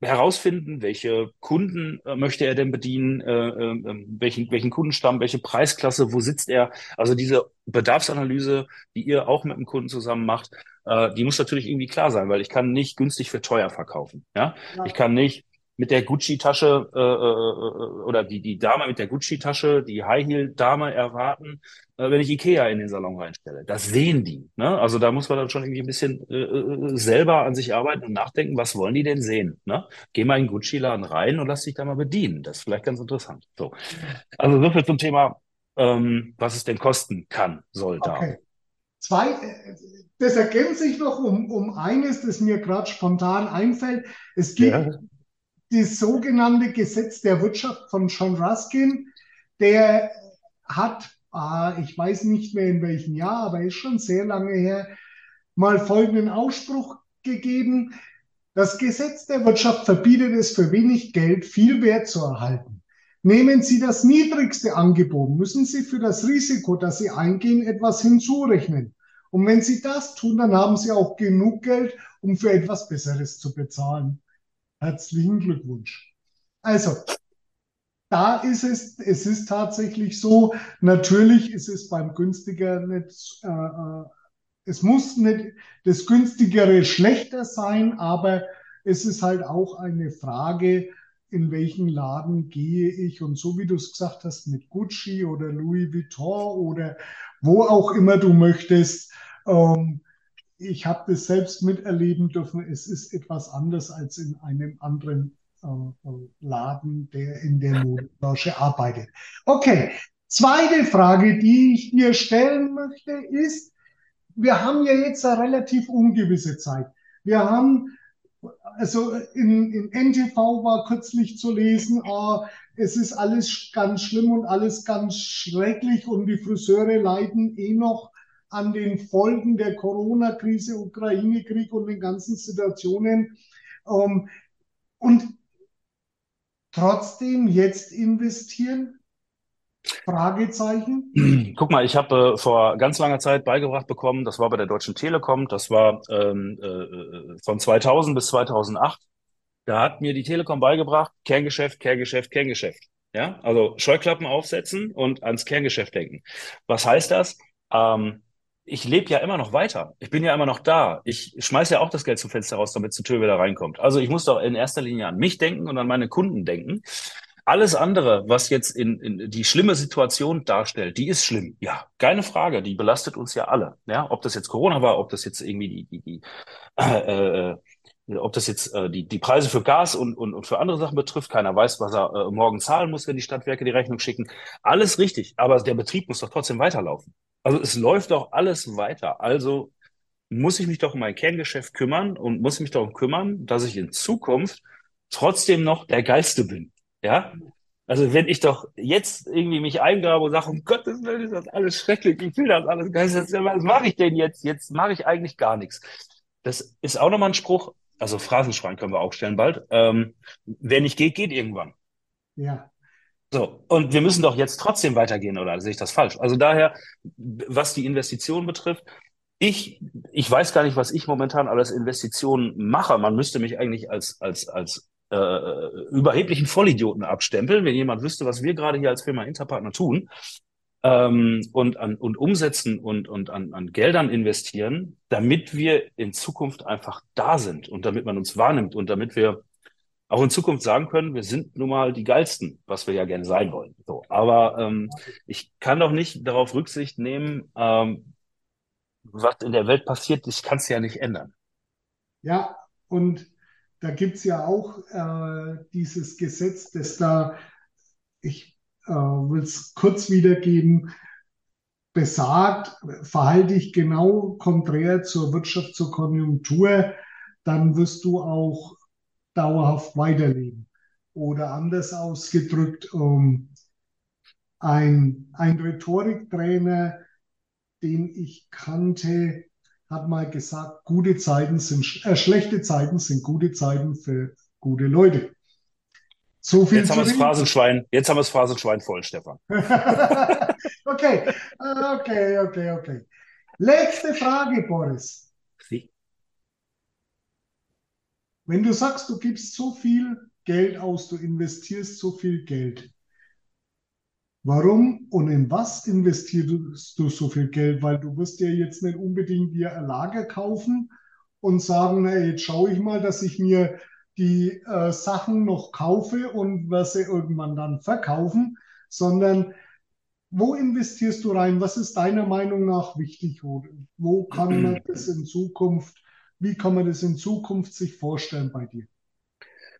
herausfinden, welche Kunden äh, möchte er denn bedienen, äh, äh, welchen, welchen Kundenstamm, welche Preisklasse, wo sitzt er. Also diese Bedarfsanalyse, die ihr auch mit dem Kunden zusammen macht, äh, die muss natürlich irgendwie klar sein, weil ich kann nicht günstig für teuer verkaufen. Ja, ja. ich kann nicht mit der Gucci-Tasche äh, äh, oder die, die Dame mit der Gucci-Tasche, die High-Heel-Dame erwarten, äh, wenn ich Ikea in den Salon reinstelle. Das sehen die. Ne? Also da muss man dann schon irgendwie ein bisschen äh, äh, selber an sich arbeiten und nachdenken, was wollen die denn sehen? Ne? Geh mal in den Gucci-Laden rein und lass dich da mal bedienen. Das ist vielleicht ganz interessant. So. Also so viel zum Thema, ähm, was es denn kosten kann, soll da. Okay. Zwei, äh, das ergänzt sich noch um, um eines, das mir gerade spontan einfällt. Es gibt ja das sogenannte Gesetz der Wirtschaft von John Ruskin, der hat, äh, ich weiß nicht mehr in welchem Jahr, aber ist schon sehr lange her, mal folgenden Ausspruch gegeben. Das Gesetz der Wirtschaft verbietet es für wenig Geld viel Wert zu erhalten. Nehmen Sie das niedrigste Angebot, müssen Sie für das Risiko, das Sie eingehen, etwas hinzurechnen. Und wenn Sie das tun, dann haben Sie auch genug Geld, um für etwas Besseres zu bezahlen. Herzlichen Glückwunsch. Also, da ist es, es ist tatsächlich so, natürlich ist es beim günstiger nicht, äh, äh, es muss nicht das günstigere schlechter sein, aber es ist halt auch eine Frage, in welchen Laden gehe ich und so wie du es gesagt hast mit Gucci oder Louis Vuitton oder wo auch immer du möchtest, ähm, ich habe das selbst miterleben dürfen. Es ist etwas anders als in einem anderen äh, äh Laden, der in der Modebranche arbeitet. Okay, zweite Frage, die ich dir stellen möchte, ist, wir haben ja jetzt eine relativ ungewisse Zeit. Wir haben, also in, in NTV war kürzlich zu lesen, äh, es ist alles ganz schlimm und alles ganz schrecklich und die Friseure leiden eh noch an den Folgen der Corona-Krise, Ukraine-Krieg und den ganzen Situationen. Ähm, und trotzdem jetzt investieren? Fragezeichen. Guck mal, ich habe äh, vor ganz langer Zeit beigebracht bekommen, das war bei der Deutschen Telekom, das war ähm, äh, von 2000 bis 2008. Da hat mir die Telekom beigebracht, Kerngeschäft, Kerngeschäft, Kerngeschäft. Ja, also Scheuklappen aufsetzen und ans Kerngeschäft denken. Was heißt das? Ähm, ich lebe ja immer noch weiter. Ich bin ja immer noch da. Ich schmeiße ja auch das Geld zum Fenster raus, damit die Tür wieder reinkommt. Also ich muss doch in erster Linie an mich denken und an meine Kunden denken. Alles andere, was jetzt in, in die schlimme Situation darstellt, die ist schlimm. Ja, keine Frage. Die belastet uns ja alle. Ja, ob das jetzt Corona war, ob das jetzt irgendwie die, die, die äh, äh, ob das jetzt äh, die, die Preise für Gas und, und, und für andere Sachen betrifft, keiner weiß, was er äh, morgen zahlen muss, wenn die Stadtwerke die Rechnung schicken. Alles richtig, aber der Betrieb muss doch trotzdem weiterlaufen. Also es läuft doch alles weiter. Also muss ich mich doch um mein Kerngeschäft kümmern und muss mich darum kümmern, dass ich in Zukunft trotzdem noch der Geilste bin. Ja? Also wenn ich doch jetzt irgendwie mich eingrabe und sage, um Gottes Willen ist das alles schrecklich, ich will das alles geil, was mache ich denn jetzt? Jetzt mache ich eigentlich gar nichts. Das ist auch nochmal ein Spruch, also Phrasenschwein können wir auch stellen bald. Ähm, wer nicht geht, geht irgendwann. Ja. So, und wir müssen doch jetzt trotzdem weitergehen, oder sehe ich das falsch? Also daher, was die Investition betrifft, ich, ich weiß gar nicht, was ich momentan alles Investitionen mache. Man müsste mich eigentlich als, als, als äh, überheblichen Vollidioten abstempeln, wenn jemand wüsste, was wir gerade hier als Firma Interpartner tun ähm, und, an, und umsetzen und, und an, an Geldern investieren, damit wir in Zukunft einfach da sind und damit man uns wahrnimmt und damit wir auch in Zukunft sagen können, wir sind nun mal die geilsten, was wir ja gerne sein wollen. So, aber ähm, ich kann doch nicht darauf Rücksicht nehmen, ähm, was in der Welt passiert, ich kann es ja nicht ändern. Ja, und da gibt es ja auch äh, dieses Gesetz, das da, ich äh, will es kurz wiedergeben, besagt, verhalte dich genau konträr zur Wirtschaft, zur Konjunktur, dann wirst du auch dauerhaft weiterleben. Oder anders ausgedrückt, um, ein, ein Rhetoriktrainer, den ich kannte, hat mal gesagt, gute Zeiten sind, äh, schlechte Zeiten sind gute Zeiten für gute Leute. So viel jetzt haben wir das Phrasenschwein, jetzt haben wir das Phrasenschwein voll, Stefan. [LAUGHS] okay, okay, okay, okay. Letzte Frage, Boris. Sie? Wenn du sagst, du gibst so viel Geld aus, du investierst so viel Geld, warum und in was investierst du so viel Geld? Weil du wirst ja jetzt nicht unbedingt dir ein Lager kaufen und sagen, na, jetzt schaue ich mal, dass ich mir die äh, Sachen noch kaufe und werde sie irgendwann dann verkaufen, sondern wo investierst du rein? Was ist deiner Meinung nach wichtig? Wo kann man das in Zukunft, wie kann man das in Zukunft sich vorstellen bei dir?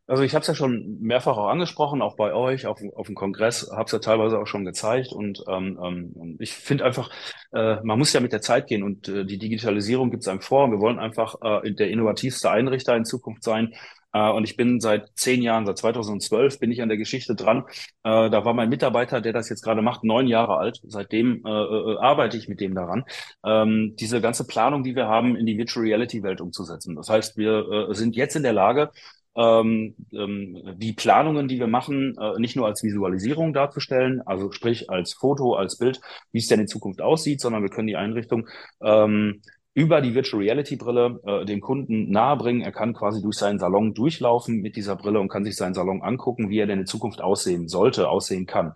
Also ich habe es ja schon mehrfach auch angesprochen, auch bei euch auf, auf dem Kongress, habe es ja teilweise auch schon gezeigt und ähm, ähm, ich finde einfach, äh, man muss ja mit der Zeit gehen und äh, die Digitalisierung gibt es einem vor. Wir wollen einfach äh, der innovativste Einrichter in Zukunft sein. Äh, und ich bin seit zehn Jahren, seit 2012 bin ich an der Geschichte dran. Äh, da war mein Mitarbeiter, der das jetzt gerade macht, neun Jahre alt. Seitdem äh, äh, arbeite ich mit dem daran, ähm, diese ganze Planung, die wir haben, in die Virtual Reality Welt umzusetzen. Das heißt, wir äh, sind jetzt in der Lage, ähm, ähm, die Planungen, die wir machen, äh, nicht nur als Visualisierung darzustellen, also sprich als Foto, als Bild, wie es denn in Zukunft aussieht, sondern wir können die Einrichtung ähm, über die Virtual Reality Brille äh, dem Kunden nahebringen. Er kann quasi durch seinen Salon durchlaufen mit dieser Brille und kann sich seinen Salon angucken, wie er denn in Zukunft aussehen sollte, aussehen kann.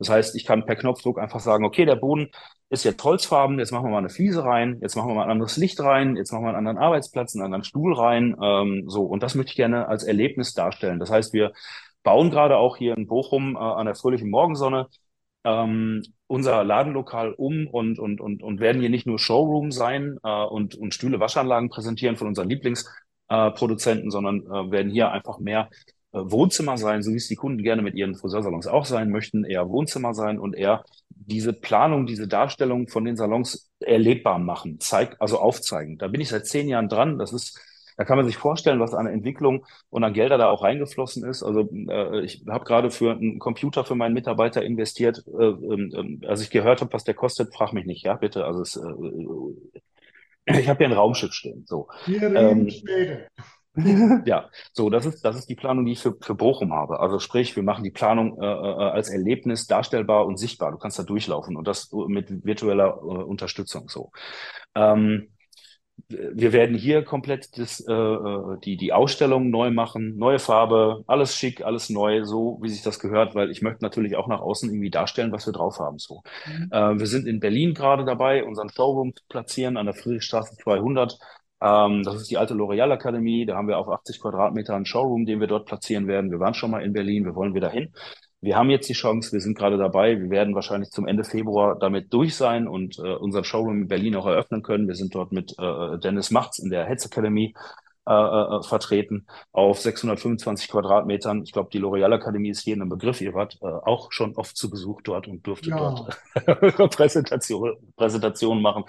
Das heißt, ich kann per Knopfdruck einfach sagen, okay, der Boden ist jetzt holzfarben, jetzt machen wir mal eine Fliese rein, jetzt machen wir mal ein anderes Licht rein, jetzt machen wir einen anderen Arbeitsplatz, einen anderen Stuhl rein. Ähm, so, und das möchte ich gerne als Erlebnis darstellen. Das heißt, wir bauen gerade auch hier in Bochum äh, an der fröhlichen Morgensonne ähm, unser Ladenlokal um und, und, und, und werden hier nicht nur Showroom sein äh, und, und Stühle, Waschanlagen präsentieren von unseren Lieblingsproduzenten, äh, sondern werden hier einfach mehr Wohnzimmer sein, so wie es die Kunden gerne mit ihren Friseursalons auch sein möchten, eher Wohnzimmer sein und eher diese Planung, diese Darstellung von den Salons erlebbar machen, zeig, also aufzeigen. Da bin ich seit zehn Jahren dran. Das ist, da kann man sich vorstellen, was an Entwicklung und an Gelder da auch reingeflossen ist. Also äh, ich habe gerade für einen Computer für meinen Mitarbeiter investiert. Äh, äh, als ich gehört habe, was der kostet, frag mich nicht, ja bitte. Also es, äh, ich habe hier ein Raumschiff stehen. So. Wir reden ähm, später. [LAUGHS] ja, so, das ist, das ist die Planung, die ich für, für Bochum habe. Also sprich, wir machen die Planung äh, äh, als Erlebnis darstellbar und sichtbar. Du kannst da durchlaufen und das mit virtueller äh, Unterstützung so. Ähm, wir werden hier komplett das, äh, äh, die, die Ausstellung neu machen, neue Farbe, alles schick, alles neu, so wie sich das gehört, weil ich möchte natürlich auch nach außen irgendwie darstellen, was wir drauf haben. So. Mhm. Äh, wir sind in Berlin gerade dabei, unseren Showroom zu platzieren an der Friedrichstraße 200. Ähm, das ist die alte L'Oreal Akademie. Da haben wir auf 80 Quadratmeter einen Showroom, den wir dort platzieren werden. Wir waren schon mal in Berlin, wir wollen wieder hin. Wir haben jetzt die Chance, wir sind gerade dabei. Wir werden wahrscheinlich zum Ende Februar damit durch sein und äh, unseren Showroom in Berlin auch eröffnen können. Wir sind dort mit äh, Dennis Machts in der Hetz Academy äh, äh, vertreten auf 625 Quadratmetern. Ich glaube, die L'Oreal Akademie ist jedem ein Begriff. Ihr wart äh, auch schon oft zu Besuch dort und durftet ja. dort [LAUGHS] Präsentation, Präsentationen machen.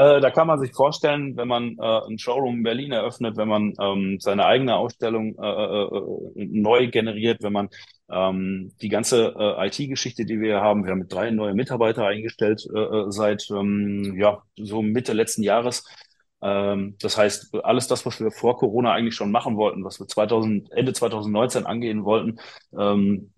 Äh, da kann man sich vorstellen, wenn man äh, ein Showroom in Berlin eröffnet, wenn man ähm, seine eigene Ausstellung äh, äh, äh neu generiert, wenn man ähm, die ganze IT-Geschichte, die wir haben, wir haben drei neue Mitarbeiter eingestellt seit ähm, ja so Mitte letzten Jahres. Ähm, das heißt, alles das, was wir vor Corona eigentlich schon machen wollten, was wir 2000, Ende 2019 angehen wollten, ähm,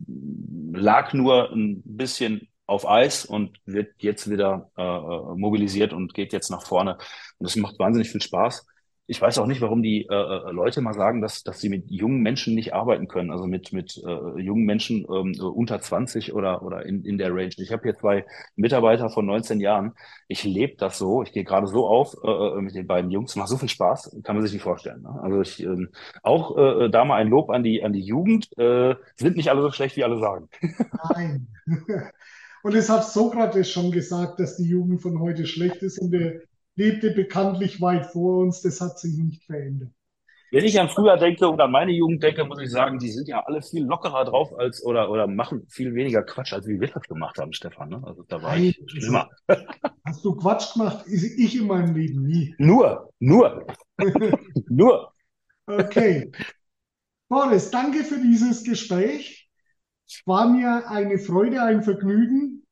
lag nur ein bisschen auf Eis und wird jetzt wieder äh, äh, mobilisiert und geht jetzt nach vorne. Und das macht wahnsinnig viel Spaß. Ich weiß auch nicht, warum die äh, äh Leute mal sagen, dass, dass sie mit jungen Menschen nicht arbeiten können, also mit, mit äh, jungen Menschen ähm, unter 20 oder, oder in, in der Range. Ich habe hier zwei Mitarbeiter von 19 Jahren. Ich lebe das so, ich gehe gerade so auf äh, äh, mit den beiden Jungs, macht so viel Spaß, kann man sich nicht vorstellen. Ne? Also ich ähm, auch äh, da mal ein Lob an die, an die Jugend, äh, sind nicht alle so schlecht, wie alle sagen. Nein. [LAUGHS] Und es hat Sokrates schon gesagt, dass die Jugend von heute schlecht ist und er lebte bekanntlich weit vor uns. Das hat sich nicht verändert. Wenn ich an früher denke und an meine Jugend denke, muss ich sagen, die sind ja alle viel lockerer drauf als oder, oder machen viel weniger Quatsch, als wie wir das gemacht haben, Stefan. Ne? Also da war Nein, ich schlimmer. [LAUGHS] Hast du Quatsch gemacht? Ich in meinem Leben nie. Nur, nur, [LAUGHS] nur. Okay. Boris, danke für dieses Gespräch. War mir eine Freude, ein Vergnügen.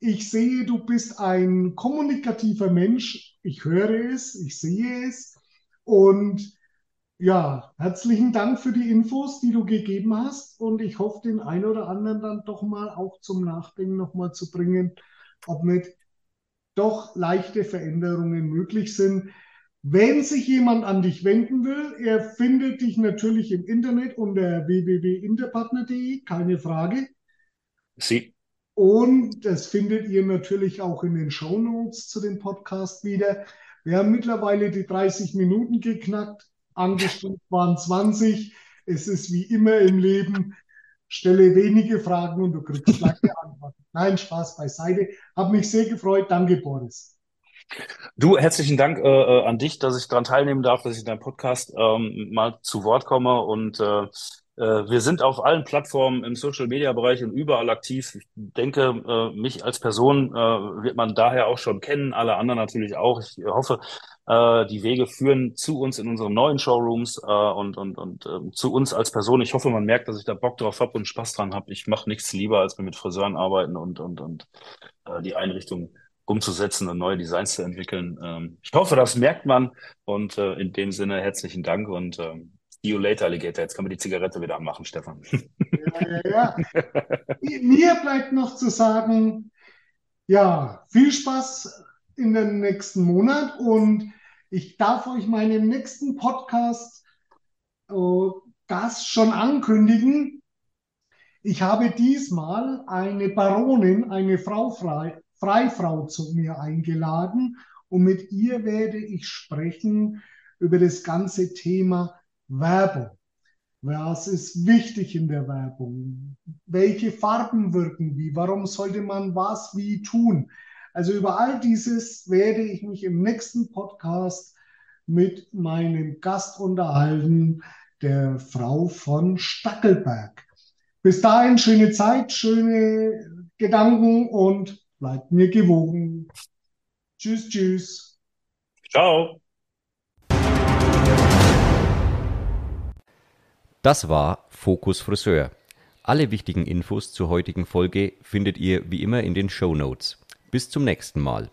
Ich sehe, du bist ein kommunikativer Mensch. Ich höre es, ich sehe es. Und ja, herzlichen Dank für die Infos, die du gegeben hast. Und ich hoffe, den einen oder anderen dann doch mal auch zum Nachdenken nochmal zu bringen, ob nicht doch leichte Veränderungen möglich sind. Wenn sich jemand an dich wenden will, er findet dich natürlich im Internet unter www.interpartner.de, keine Frage. Sie. Und das findet ihr natürlich auch in den Show Notes zu dem Podcast wieder. Wir haben mittlerweile die 30 Minuten geknackt, angestrengt waren 20. es ist wie immer im Leben, stelle wenige Fragen und du kriegst lange [LAUGHS] Antworten. Nein, Spaß beiseite. Hab mich sehr gefreut. Danke, Boris. Du, herzlichen Dank äh, äh an dich, dass ich daran teilnehmen darf, dass ich in deinem Podcast ähm, mal zu Wort komme und äh, äh, wir sind auf allen Plattformen im Social-Media-Bereich und überall aktiv. Ich denke, äh, mich als Person äh, wird man daher auch schon kennen, alle anderen natürlich auch. Ich hoffe, die Wege führen zu uns in unseren neuen Showrooms und, und, und ähm, zu uns als Person. Ich hoffe, man merkt, dass ich da Bock drauf habe und Spaß dran habe. Ich mache nichts lieber, als mit Friseuren arbeiten und, und, und die Einrichtung umzusetzen und neue Designs zu entwickeln. Ähm, ich hoffe, das merkt man und in dem Sinne herzlichen Dank und ähm, See you later, Alligator. Jetzt kann man die Zigarette wieder anmachen, Stefan. Ja, ja, ja. [LAUGHS] Mir bleibt noch zu sagen, ja, viel Spaß in den nächsten Monat und ich darf euch meinen nächsten Podcast äh, Gast schon ankündigen. Ich habe diesmal eine Baronin, eine Frau frei, Freifrau zu mir eingeladen und mit ihr werde ich sprechen über das ganze Thema Werbung. Was ist wichtig in der Werbung? Welche Farben wirken wie? Warum sollte man was wie tun? Also über all dieses werde ich mich im nächsten Podcast mit meinem Gast unterhalten, der Frau von Stackelberg. Bis dahin schöne Zeit, schöne Gedanken und bleibt mir gewogen. Tschüss, tschüss. Ciao. Das war Fokus Friseur. Alle wichtigen Infos zur heutigen Folge findet ihr wie immer in den Show Notes. Bis zum nächsten Mal.